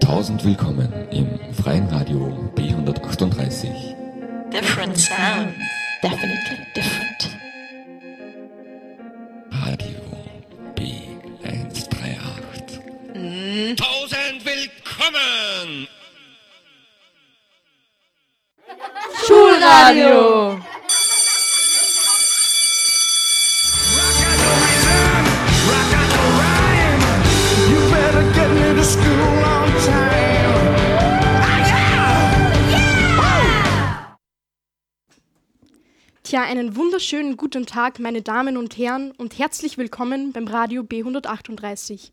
Tausend willkommen im freien Radio B138. Different sound. Definitely different. Radio B138. Tausend willkommen! Einen wunderschönen guten Tag, meine Damen und Herren, und herzlich willkommen beim Radio B138.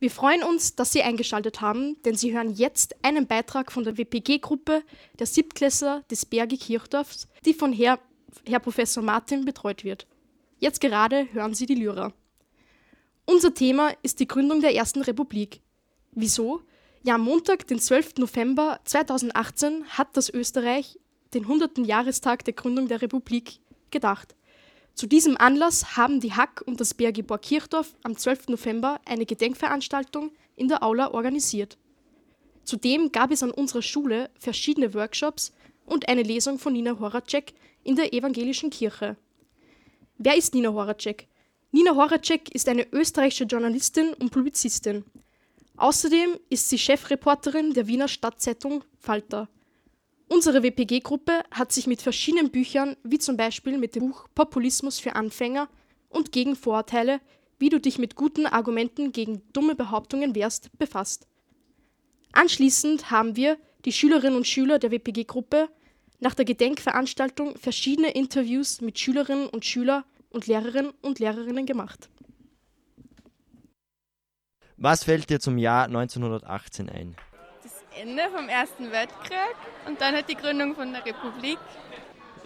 Wir freuen uns, dass Sie eingeschaltet haben, denn Sie hören jetzt einen Beitrag von der WPG-Gruppe der Siebtklässler des Berge Kirchdorfs, die von Herr, Herr Professor Martin betreut wird. Jetzt gerade hören Sie die Lyra. Unser Thema ist die Gründung der Ersten Republik. Wieso? Ja, am Montag, den 12. November 2018, hat das Österreich den 100. Jahrestag der Gründung der Republik gedacht. Zu diesem Anlass haben die Hack und das Bergebor Kirchdorf am 12. November eine Gedenkveranstaltung in der Aula organisiert. Zudem gab es an unserer Schule verschiedene Workshops und eine Lesung von Nina Horacek in der evangelischen Kirche. Wer ist Nina Horacek? Nina Horacek ist eine österreichische Journalistin und Publizistin. Außerdem ist sie Chefreporterin der Wiener Stadtzeitung Falter. Unsere WPG-Gruppe hat sich mit verschiedenen Büchern, wie zum Beispiel mit dem Buch Populismus für Anfänger und gegen Vorurteile, wie du dich mit guten Argumenten gegen dumme Behauptungen wehrst, befasst. Anschließend haben wir, die Schülerinnen und Schüler der WPG-Gruppe, nach der Gedenkveranstaltung verschiedene Interviews mit Schülerinnen und Schülern und Lehrerinnen und Lehrerinnen gemacht. Was fällt dir zum Jahr 1918 ein? Das Ende vom Ersten Weltkrieg und dann halt die Gründung von der Republik.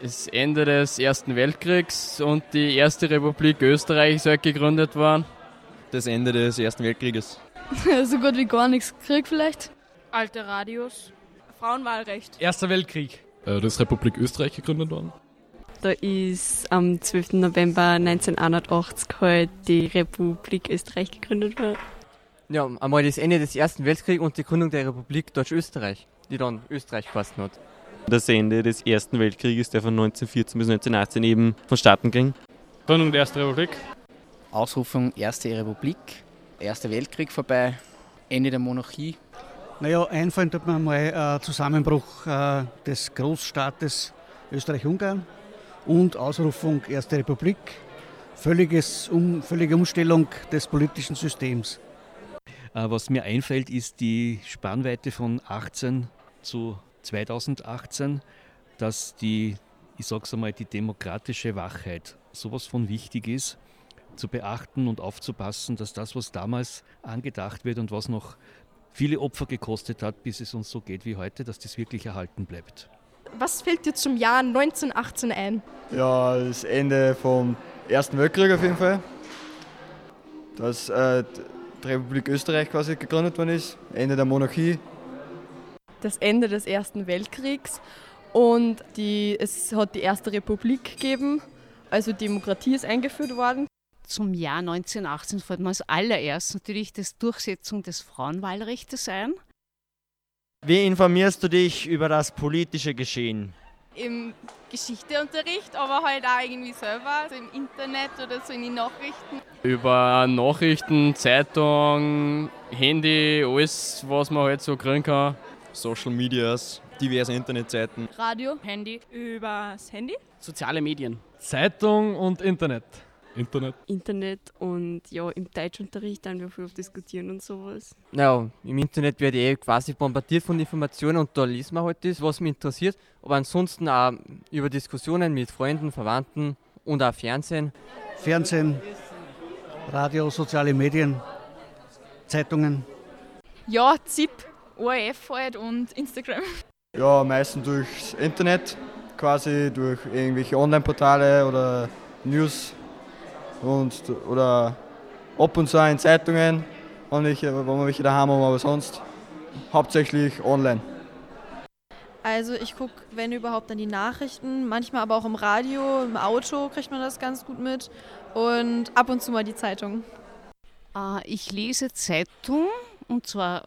Das Ende des Ersten Weltkriegs und die erste Republik Österreich soll gegründet worden. Das Ende des Ersten Weltkrieges. so gut wie gar nichts. Krieg vielleicht? Alte Radios. Frauenwahlrecht. Erster Weltkrieg. Äh, das Republik Österreich gegründet worden. Da ist am 12. November 1981 halt die Republik Österreich gegründet worden. Ja, einmal das Ende des Ersten Weltkriegs und die Gründung der Republik Deutsch-Österreich, die dann Österreich gefasst hat. Das Ende des Ersten Weltkrieges, der von 1914 bis 1918 eben vonstatten ging. Gründung der Ersten Republik. Ausrufung Erste Republik, Erster Weltkrieg vorbei, Ende der Monarchie. Naja, einfallen tut mir mal äh, Zusammenbruch äh, des Großstaates Österreich-Ungarn und Ausrufung Erste Republik, völliges um, völlige Umstellung des politischen Systems. Was mir einfällt, ist die Spannweite von 18 zu 2018, dass die, ich sag's einmal, die demokratische Wachheit sowas von wichtig ist, zu beachten und aufzupassen, dass das, was damals angedacht wird und was noch viele Opfer gekostet hat, bis es uns so geht wie heute, dass das wirklich erhalten bleibt. Was fällt dir zum Jahr 1918 ein? Ja, das Ende vom Ersten Weltkrieg auf jeden Fall. Dass äh, die Republik Österreich quasi gegründet worden ist, Ende der Monarchie. Das Ende des Ersten Weltkriegs und die, es hat die Erste Republik gegeben, also Demokratie ist eingeführt worden. Zum Jahr 1918 fällt mir als allererst natürlich die Durchsetzung des Frauenwahlrechts ein. Wie informierst du dich über das politische Geschehen? Im Geschichteunterricht, aber halt auch irgendwie selber, also im Internet oder so in den Nachrichten. Über Nachrichten, Zeitung, Handy, alles, was man halt so kriegen kann. Social Medias, diverse Internetseiten. Radio, Handy, übers Handy. Soziale Medien. Zeitung und Internet. Internet. Internet und ja, im Deutschunterricht dann wir viel diskutieren und sowas. Ja, im Internet werde ich eh quasi bombardiert von Informationen und da liest man halt das, was mich interessiert. Aber ansonsten auch über Diskussionen mit Freunden, Verwandten und auch Fernsehen. Fernsehen, Radio, soziale Medien, Zeitungen. Ja, ZIP, ORF halt und Instagram. Ja, meistens durchs Internet, quasi durch irgendwelche Online-Portale oder News und, oder ab und zu in Zeitungen, wenn, ich, wenn wir welche daheim haben, aber sonst hauptsächlich online. Also ich gucke, wenn überhaupt, dann die Nachrichten, manchmal aber auch im Radio, im Auto kriegt man das ganz gut mit und ab und zu mal die Zeitung. Äh, ich lese Zeitung und zwar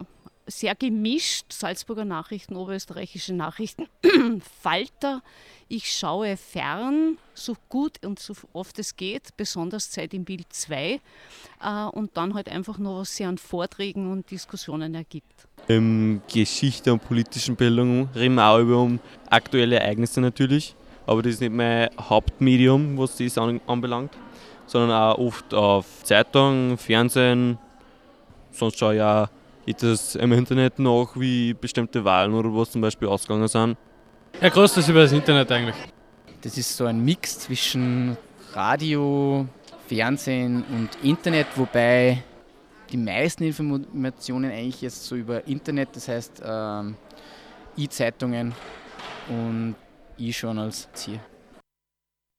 sehr gemischt, Salzburger Nachrichten, oberösterreichische Nachrichten, Falter, ich schaue fern, so gut und so oft es geht, besonders Zeit im Bild 2 äh, und dann halt einfach noch was sich an Vorträgen und Diskussionen ergibt. Ähm, Geschichte und politischen Bildung reden wir auch über um aktuelle Ereignisse natürlich, aber das ist nicht mein Hauptmedium, was das an, anbelangt, sondern auch oft auf Zeitung, Fernsehen, sonst schaue ich auch etwas im Internet nach, wie bestimmte Wahlen oder was zum Beispiel ausgegangen sind. Ja, größtes über das Internet eigentlich. Das ist so ein Mix zwischen Radio, Fernsehen und Internet, wobei die meisten Informationen eigentlich jetzt so über Internet, das heißt ähm, E-Zeitungen und E-Journals ziehe.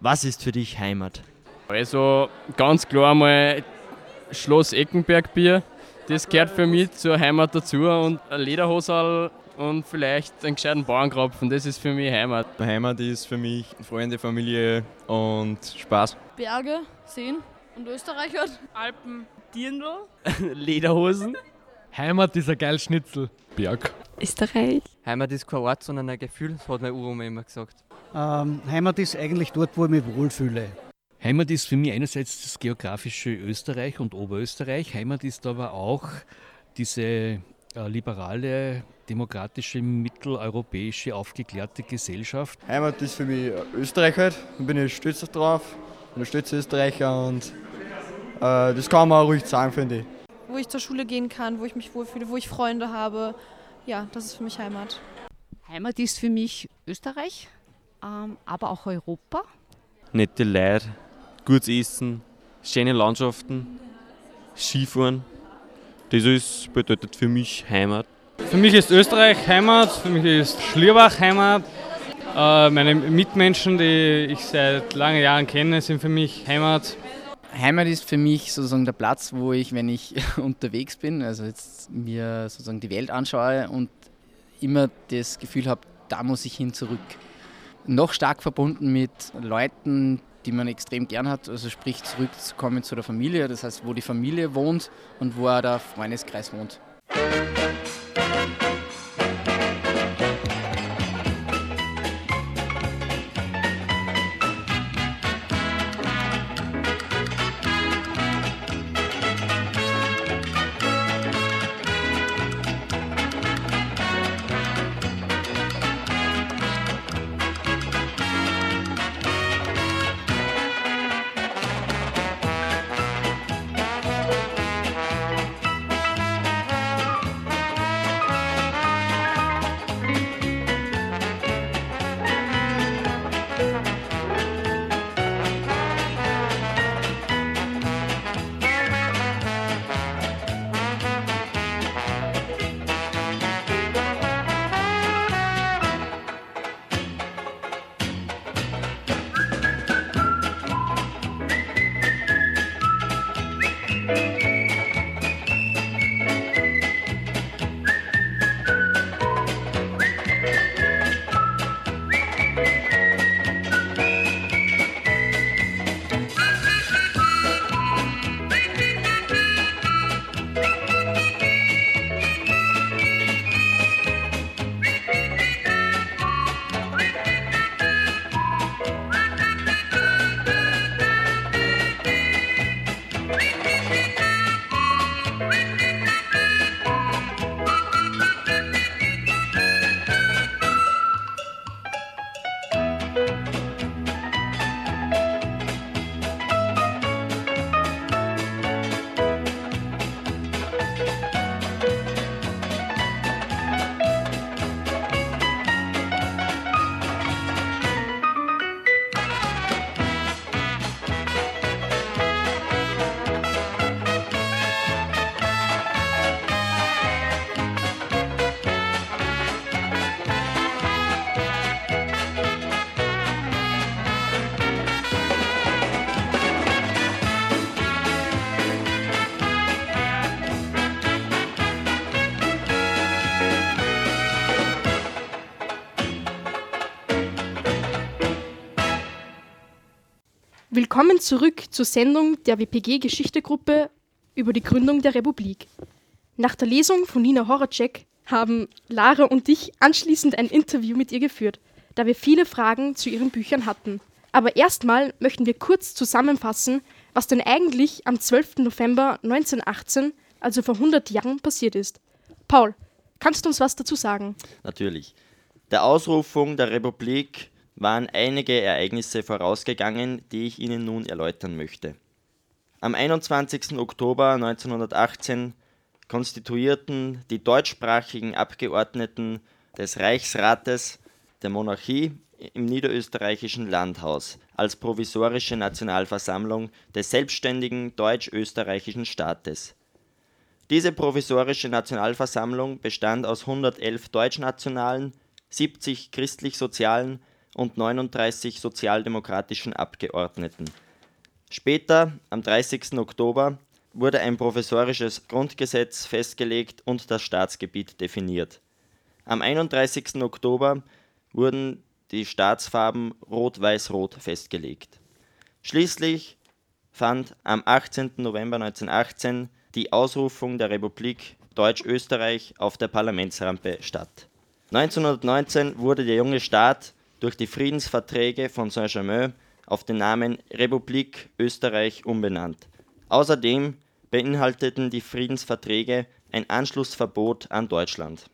Was ist für dich Heimat? Also ganz klar mal Schloss Eckenberg Bier. Das gehört für mich zur Heimat dazu und ein Lederhosal und vielleicht einen gescheiten Bauernkropfen, das ist für mich Heimat. Heimat ist für mich Freunde, Familie und Spaß. Berge, Seen und Österreich halt. Alpen, Dirndl. Lederhosen. Heimat ist ein geiles Schnitzel. Berg. Österreich. Heimat ist kein Ort, sondern ein Gefühl, das hat meine Uroma immer gesagt. Ähm, Heimat ist eigentlich dort, wo ich mich wohlfühle. Heimat ist für mich einerseits das geografische Österreich und Oberösterreich. Heimat ist aber auch diese äh, liberale, demokratische, mitteleuropäische, aufgeklärte Gesellschaft. Heimat ist für mich Österreich halt. Da bin ich stolz drauf. Ich bin ein stolzer Österreicher und äh, das kann man auch ruhig sagen, finde ich. Wo ich zur Schule gehen kann, wo ich mich wohlfühle, wo ich Freunde habe. Ja, das ist für mich Heimat. Heimat ist für mich Österreich, ähm, aber auch Europa. Nette Leute, gutes Essen, schöne Landschaften, Skifahren. Das ist, bedeutet für mich Heimat. Für mich ist Österreich Heimat, für mich ist Schlierbach Heimat. Äh, meine Mitmenschen, die ich seit langen Jahren kenne, sind für mich Heimat. Heimat ist für mich sozusagen der Platz, wo ich, wenn ich unterwegs bin, also jetzt mir sozusagen die Welt anschaue und immer das Gefühl habe, da muss ich hin zurück. Noch stark verbunden mit Leuten, die man extrem gern hat, also sprich zurückzukommen zu der Familie, das heißt, wo die Familie wohnt und wo auch der Freundeskreis wohnt. Willkommen zurück zur Sendung der WPG Geschichtegruppe über die Gründung der Republik. Nach der Lesung von Nina Horacek haben Lara und ich anschließend ein Interview mit ihr geführt, da wir viele Fragen zu ihren Büchern hatten. Aber erstmal möchten wir kurz zusammenfassen, was denn eigentlich am 12. November 1918, also vor 100 Jahren, passiert ist. Paul, kannst du uns was dazu sagen? Natürlich. Der Ausrufung der Republik waren einige Ereignisse vorausgegangen, die ich Ihnen nun erläutern möchte. Am 21. Oktober 1918 konstituierten die deutschsprachigen Abgeordneten des Reichsrates der Monarchie im niederösterreichischen Landhaus als provisorische Nationalversammlung des selbstständigen deutsch-österreichischen Staates. Diese provisorische Nationalversammlung bestand aus 111 deutschnationalen, 70 christlich-sozialen und 39 sozialdemokratischen Abgeordneten. Später, am 30. Oktober, wurde ein provisorisches Grundgesetz festgelegt und das Staatsgebiet definiert. Am 31. Oktober wurden die Staatsfarben Rot-Weiß-Rot festgelegt. Schließlich fand am 18. November 1918 die Ausrufung der Republik Deutsch-Österreich auf der Parlamentsrampe statt. 1919 wurde der junge Staat durch die Friedensverträge von Saint-Germain auf den Namen Republik Österreich umbenannt. Außerdem beinhalteten die Friedensverträge ein Anschlussverbot an Deutschland.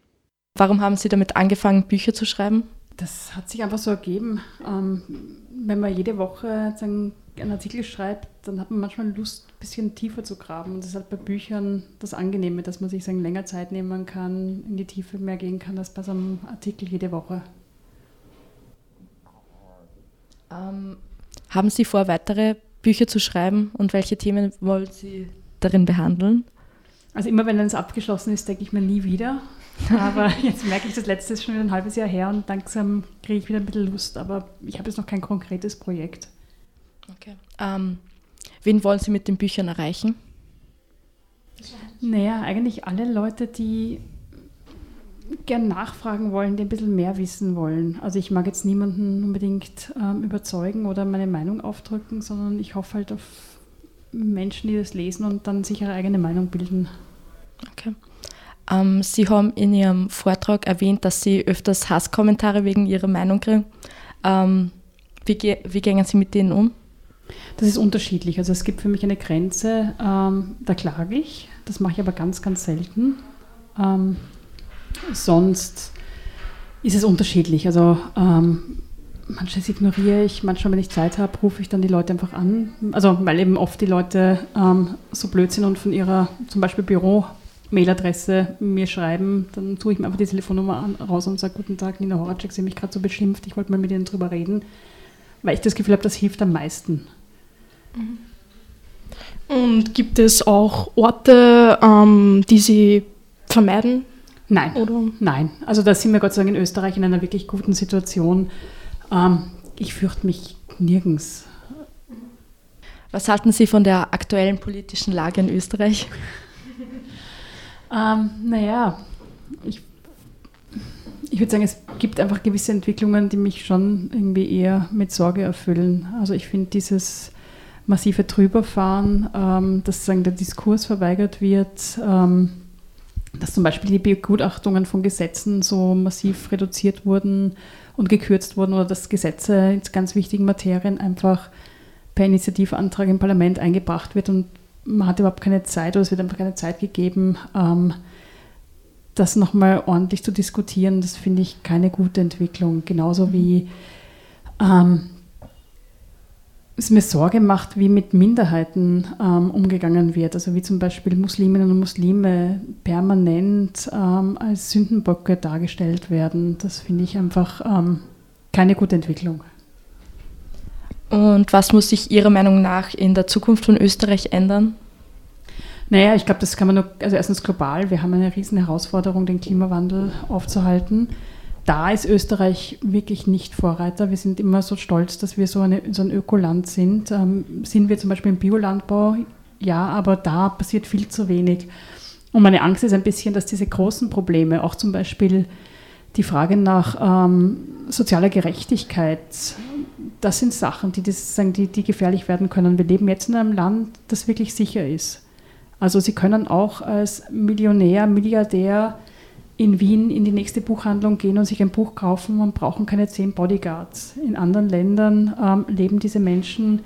Warum haben Sie damit angefangen, Bücher zu schreiben? Das hat sich einfach so ergeben. Ähm, wenn man jede Woche einen Artikel schreibt, dann hat man manchmal Lust, ein bisschen tiefer zu graben. Und das ist halt bei Büchern das Angenehme, dass man sich sagen, länger Zeit nehmen kann, in die Tiefe mehr gehen kann, als bei so einem Artikel jede Woche. Ähm, haben Sie vor, weitere Bücher zu schreiben und welche Themen wollen Sie darin behandeln? Also immer wenn eins abgeschlossen ist, denke ich mir nie wieder. Aber jetzt merke ich, das letzte ist schon wieder ein halbes Jahr her und langsam kriege ich wieder ein bisschen Lust. Aber ich habe jetzt noch kein konkretes Projekt. Okay. Ähm, wen wollen Sie mit den Büchern erreichen? Naja, eigentlich alle Leute, die gern nachfragen wollen, die ein bisschen mehr wissen wollen. Also ich mag jetzt niemanden unbedingt ähm, überzeugen oder meine Meinung aufdrücken, sondern ich hoffe halt auf Menschen, die das lesen und dann sich ihre eigene Meinung bilden. Okay. Ähm, Sie haben in Ihrem Vortrag erwähnt, dass Sie öfters Hasskommentare wegen Ihrer Meinung kriegen. Ähm, wie, ge wie gehen Sie mit denen um? Das ist unterschiedlich. Also es gibt für mich eine Grenze, ähm, da klage ich. Das mache ich aber ganz, ganz selten. Ähm, sonst ist es unterschiedlich. Also ähm, manches ignoriere ich, manchmal, wenn ich Zeit habe, rufe ich dann die Leute einfach an. Also weil eben oft die Leute ähm, so blöd sind und von ihrer zum Beispiel Büro Mailadresse mir schreiben, dann tue ich mir einfach die Telefonnummer an, raus und sage, guten Tag, Nina Horacek, Sie haben mich gerade so beschimpft, ich wollte mal mit Ihnen drüber reden, weil ich das Gefühl habe, das hilft am meisten. Mhm. Und gibt es auch Orte, ähm, die Sie vermeiden? Nein, Oder? nein. Also da sind wir Gott sei Dank in Österreich in einer wirklich guten Situation. Ähm, ich fürchte mich nirgends. Was halten Sie von der aktuellen politischen Lage in Österreich? ähm, naja, ich, ich würde sagen, es gibt einfach gewisse Entwicklungen, die mich schon irgendwie eher mit Sorge erfüllen. Also ich finde dieses massive Drüberfahren, ähm, dass sagen, der Diskurs verweigert wird, ähm, dass zum Beispiel die Begutachtungen von Gesetzen so massiv reduziert wurden und gekürzt wurden oder dass Gesetze in ganz wichtigen Materien einfach per Initiativantrag im Parlament eingebracht wird und man hat überhaupt keine Zeit oder es wird einfach keine Zeit gegeben, ähm, das nochmal ordentlich zu diskutieren. Das finde ich keine gute Entwicklung. Genauso wie ähm, es mir Sorge macht, wie mit Minderheiten ähm, umgegangen wird. Also wie zum Beispiel Musliminnen und Muslime permanent ähm, als Sündenböcke dargestellt werden. Das finde ich einfach ähm, keine gute Entwicklung. Und was muss sich Ihrer Meinung nach in der Zukunft von Österreich ändern? Naja, ich glaube, das kann man nur, also erstens global, wir haben eine riesen Herausforderung, den Klimawandel aufzuhalten da ist Österreich wirklich nicht Vorreiter. Wir sind immer so stolz, dass wir so, eine, so ein Ökoland sind. Ähm, sind wir zum Beispiel im Biolandbau? Ja, aber da passiert viel zu wenig. Und meine Angst ist ein bisschen, dass diese großen Probleme, auch zum Beispiel die Frage nach ähm, sozialer Gerechtigkeit, das sind Sachen, die, das, die, die gefährlich werden können. Wir leben jetzt in einem Land, das wirklich sicher ist. Also Sie können auch als Millionär, Milliardär in Wien in die nächste Buchhandlung gehen und sich ein Buch kaufen und brauchen keine zehn Bodyguards. In anderen Ländern ähm, leben diese Menschen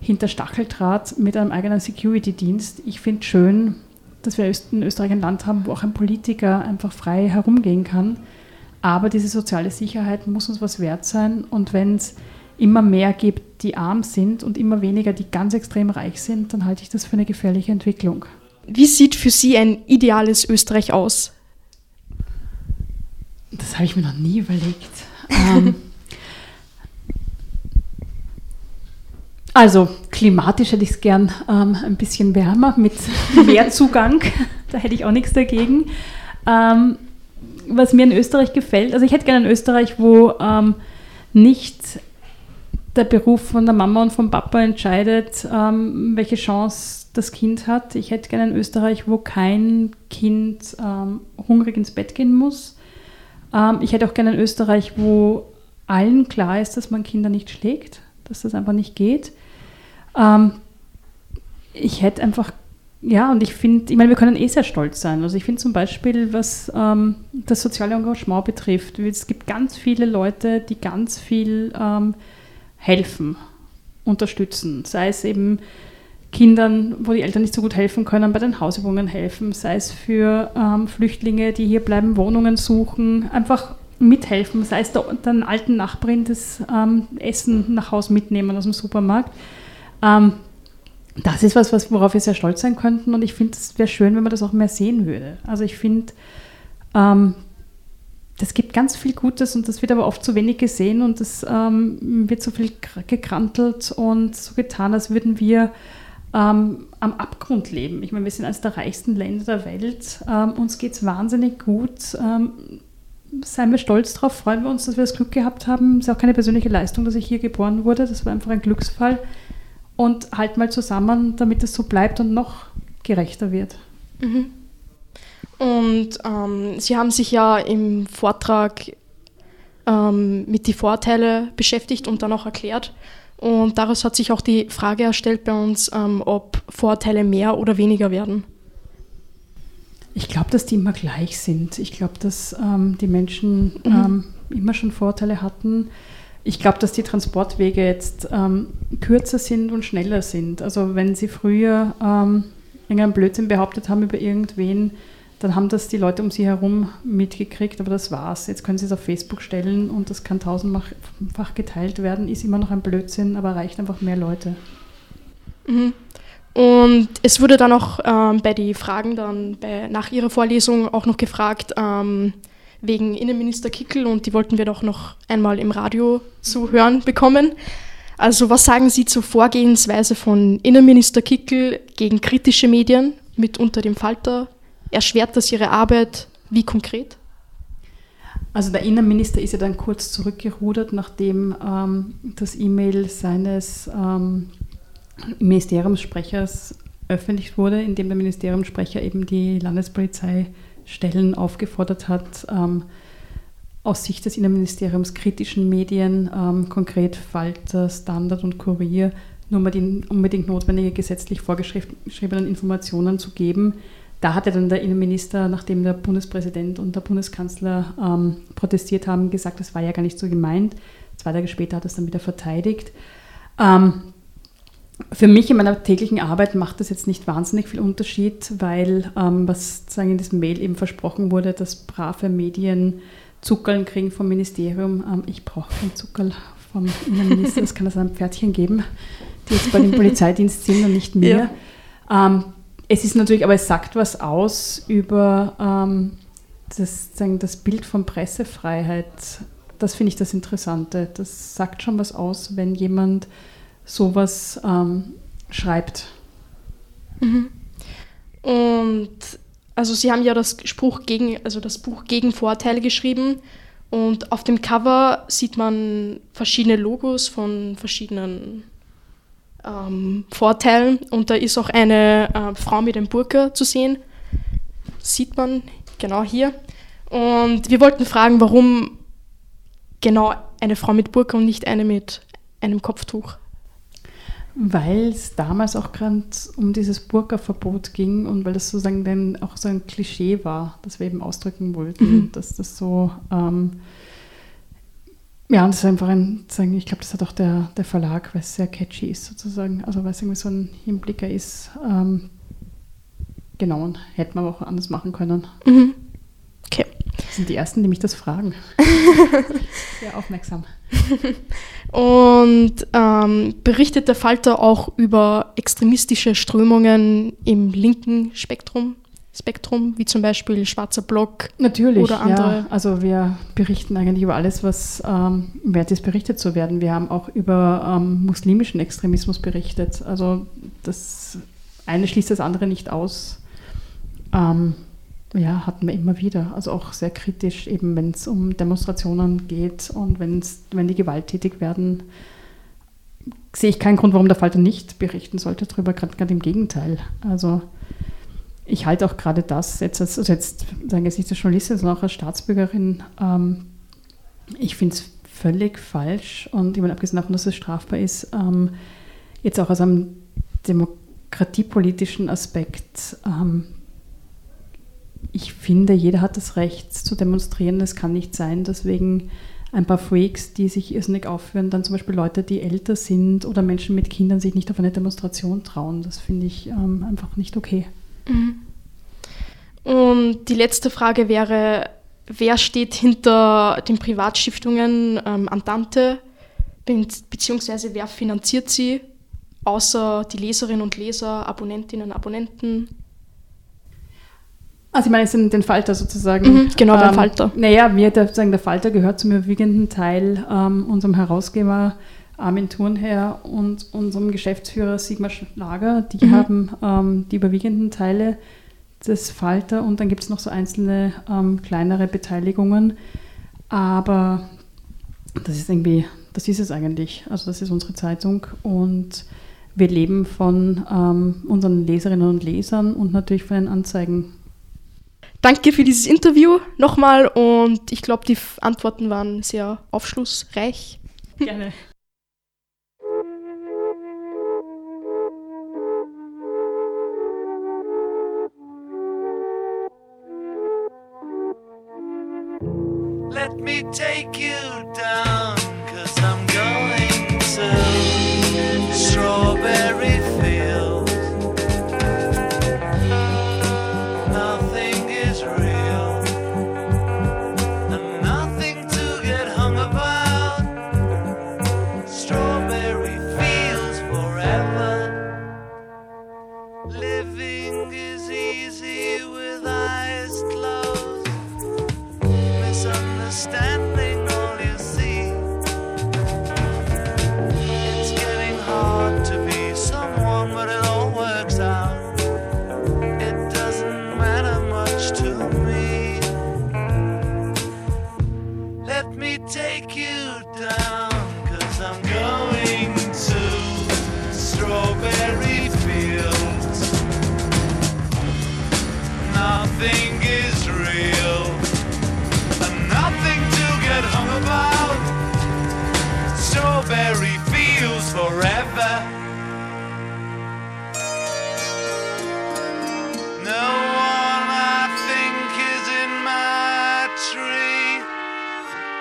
hinter Stacheldraht mit einem eigenen Security-Dienst. Ich finde schön, dass wir in Österreich ein Land haben, wo auch ein Politiker einfach frei herumgehen kann. Aber diese soziale Sicherheit muss uns was wert sein. Und wenn es immer mehr gibt, die arm sind und immer weniger, die ganz extrem reich sind, dann halte ich das für eine gefährliche Entwicklung. Wie sieht für Sie ein ideales Österreich aus? Das habe ich mir noch nie überlegt. ähm, also klimatisch hätte ich es gern ähm, ein bisschen wärmer mit mehr Zugang. da hätte ich auch nichts dagegen. Ähm, was mir in Österreich gefällt, also ich hätte gerne ein Österreich, wo ähm, nicht der Beruf von der Mama und vom Papa entscheidet, ähm, welche Chance das Kind hat. Ich hätte gerne ein Österreich, wo kein Kind ähm, hungrig ins Bett gehen muss. Ähm, ich hätte auch gerne ein Österreich, wo allen klar ist, dass man Kinder nicht schlägt, dass das einfach nicht geht. Ähm, ich hätte einfach ja, und ich finde, ich meine, wir können eh sehr stolz sein. Also ich finde zum Beispiel, was ähm, das soziale Engagement betrifft, es gibt ganz viele Leute, die ganz viel ähm, helfen, unterstützen. Sei es eben Kindern, wo die Eltern nicht so gut helfen können, bei den Hausübungen helfen, sei es für ähm, Flüchtlinge, die hier bleiben, Wohnungen suchen, einfach mithelfen, sei es der, den alten Nachbarin das ähm, Essen nach Hause mitnehmen aus dem Supermarkt. Ähm, das ist was, was, worauf wir sehr stolz sein könnten und ich finde, es wäre schön, wenn man das auch mehr sehen würde. Also ich finde, ähm, das gibt ganz viel Gutes und das wird aber oft zu wenig gesehen und es ähm, wird so viel gekrantelt und so getan, als würden wir ähm, am Abgrund leben. Ich meine, wir sind eines der reichsten Länder der Welt, ähm, uns geht es wahnsinnig gut. Ähm, seien wir stolz drauf, freuen wir uns, dass wir das Glück gehabt haben. Es ist auch keine persönliche Leistung, dass ich hier geboren wurde, das war einfach ein Glücksfall und halt mal zusammen, damit es so bleibt und noch gerechter wird. Mhm. Und ähm, Sie haben sich ja im Vortrag ähm, mit den Vorteilen beschäftigt und dann auch erklärt. Und daraus hat sich auch die Frage erstellt bei uns, ähm, ob Vorteile mehr oder weniger werden. Ich glaube, dass die immer gleich sind. Ich glaube, dass ähm, die Menschen mhm. Ähm, immer schon Vorteile hatten. Ich glaube, dass die Transportwege jetzt ähm, kürzer sind und schneller sind. Also wenn sie früher ähm, irgendeinen Blödsinn behauptet haben über irgendwen, dann haben das die Leute um sie herum mitgekriegt, aber das war's. Jetzt können sie es auf Facebook stellen und das kann tausendfach geteilt werden, ist immer noch ein Blödsinn, aber erreicht einfach mehr Leute. Mhm. Und es wurde dann auch ähm, bei den Fragen dann bei, nach ihrer Vorlesung auch noch gefragt, ähm, wegen Innenminister Kickel und die wollten wir doch noch einmal im Radio zu hören bekommen. Also was sagen Sie zur Vorgehensweise von Innenminister Kickel gegen kritische Medien mit unter dem Falter? Erschwert das Ihre Arbeit? Wie konkret? Also der Innenminister ist ja dann kurz zurückgerudert, nachdem ähm, das E-Mail seines ähm, Ministeriumssprechers öffentlich wurde, in dem der Ministeriumssprecher eben die Landespolizei Stellen aufgefordert hat, ähm, aus Sicht des Innenministeriums kritischen Medien, ähm, konkret Falter, Standard und Kurier, nur mal die unbedingt notwendige gesetzlich vorgeschriebenen Informationen zu geben. Da hatte dann der Innenminister, nachdem der Bundespräsident und der Bundeskanzler ähm, protestiert haben, gesagt, das war ja gar nicht so gemeint. Zwei Tage später hat er es dann wieder verteidigt. Ähm, für mich in meiner täglichen Arbeit macht das jetzt nicht wahnsinnig viel Unterschied, weil ähm, was sagen in diesem Mail eben versprochen wurde, dass brave Medien Zuckerl kriegen vom Ministerium. Ähm, ich brauche kein Zuckerl vom Innenminister, das kann es einem Pferdchen geben, die jetzt bei dem Polizeidienst sind und nicht mir. Ja. Es ist natürlich, aber es sagt was aus über ähm, das, das Bild von Pressefreiheit. Das finde ich das Interessante. Das sagt schon was aus, wenn jemand sowas ähm, schreibt. Mhm. Und also Sie haben ja das Spruch gegen, also das Buch gegen Vorteile geschrieben und auf dem Cover sieht man verschiedene Logos von verschiedenen ähm, Vorteilen und da ist auch eine äh, Frau mit einem Burka zu sehen. Sieht man genau hier. Und wir wollten fragen, warum genau eine Frau mit Burka und nicht eine mit einem Kopftuch. Weil es damals auch gerade um dieses Burka-Verbot ging und weil das sozusagen dann auch so ein Klischee war, das wir eben ausdrücken wollten, Mhm. dass das so, ähm, ja, und das ist einfach ein, ich glaube, das hat auch der, der Verlag, weil es sehr catchy ist sozusagen, also weil es irgendwie so ein Hinblicker ist, ähm, genau, und hätte man auch anders machen können. Mhm. Okay. Das sind die Ersten, die mich das fragen. Sehr aufmerksam. Und ähm, berichtet der Falter auch über extremistische Strömungen im linken Spektrum, Spektrum wie zum Beispiel Schwarzer Block Natürlich, oder andere? ja. Also wir berichten eigentlich über alles, was ähm, wert ist, berichtet zu werden. Wir haben auch über ähm, muslimischen Extremismus berichtet. Also das eine schließt das andere nicht aus. Ähm, ja, hatten wir immer wieder. Also auch sehr kritisch, eben wenn es um Demonstrationen geht und wenn's, wenn die gewalttätig werden, sehe ich keinen Grund, warum der Falter nicht berichten sollte darüber, gerade im Gegenteil. Also ich halte auch gerade das jetzt, als, also jetzt jetzt nicht als Journalistin, sondern auch als Staatsbürgerin, ähm, ich finde es völlig falsch und ich meine, abgesehen davon, dass es strafbar ist, ähm, jetzt auch aus einem demokratiepolitischen Aspekt, ähm, ich finde, jeder hat das Recht zu demonstrieren. Es kann nicht sein, dass wegen ein paar Freaks, die sich irrsinnig aufführen, dann zum Beispiel Leute, die älter sind oder Menschen mit Kindern sich nicht auf eine Demonstration trauen. Das finde ich ähm, einfach nicht okay. Mhm. Und die letzte Frage wäre, wer steht hinter den Privatstiftungen ähm, Andante, be beziehungsweise wer finanziert sie, außer die Leserinnen und Leser, Abonnentinnen und Abonnenten? Also ich meine jetzt den, den Falter sozusagen. Mhm, genau, den Falter. Naja, wir der, sagen, der Falter gehört zum überwiegenden Teil ähm, unserem Herausgeber Armin Thurnherr und unserem Geschäftsführer Sigmar Schlager. Die Mhm. haben ähm, die überwiegenden Teile des Falter und dann gibt es noch so einzelne ähm, kleinere Beteiligungen. Aber das ist irgendwie, das ist es eigentlich. Also das ist unsere Zeitung und wir leben von ähm, unseren Leserinnen und Lesern und natürlich von den Anzeigen. Danke für dieses Interview nochmal und ich glaube, die Antworten waren sehr aufschlussreich. Gerne. Let me take you down, cause I'm going to Strawberry. Nothing is real, and nothing to get hung about. Strawberry Fields forever. Living is easy understand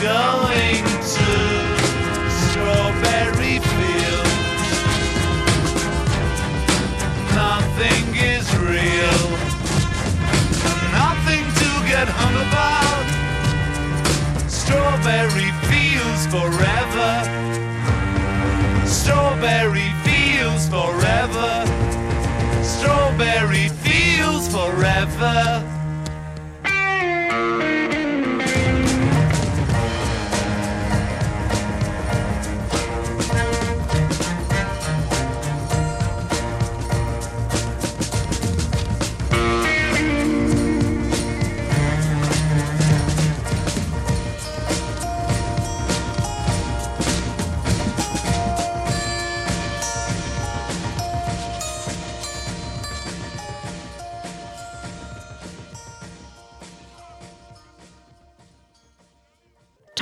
going to strawberry fields. Nothing is real, nothing to get hung about. Strawberry fields forever. Strawberry fields forever. Strawberry fields forever.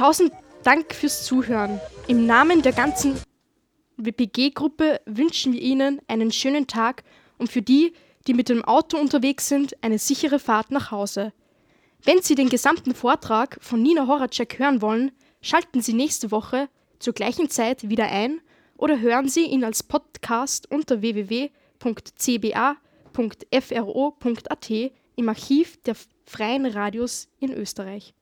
Tausend Dank fürs Zuhören. Im Namen der ganzen WPG-Gruppe wünschen wir Ihnen einen schönen Tag und für die, die mit dem Auto unterwegs sind, eine sichere Fahrt nach Hause. Wenn Sie den gesamten Vortrag von Nina Horacek hören wollen, schalten Sie nächste Woche zur gleichen Zeit wieder ein oder hören Sie ihn als Podcast unter www.cba.fro.at im Archiv der Freien Radios in Österreich.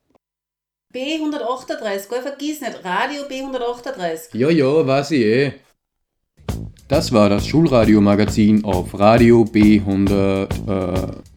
B138, gell, vergiss nicht, Radio B138. Ja, ja, weiß ich eh. Das war das Schulradio-Magazin auf Radio B100. Äh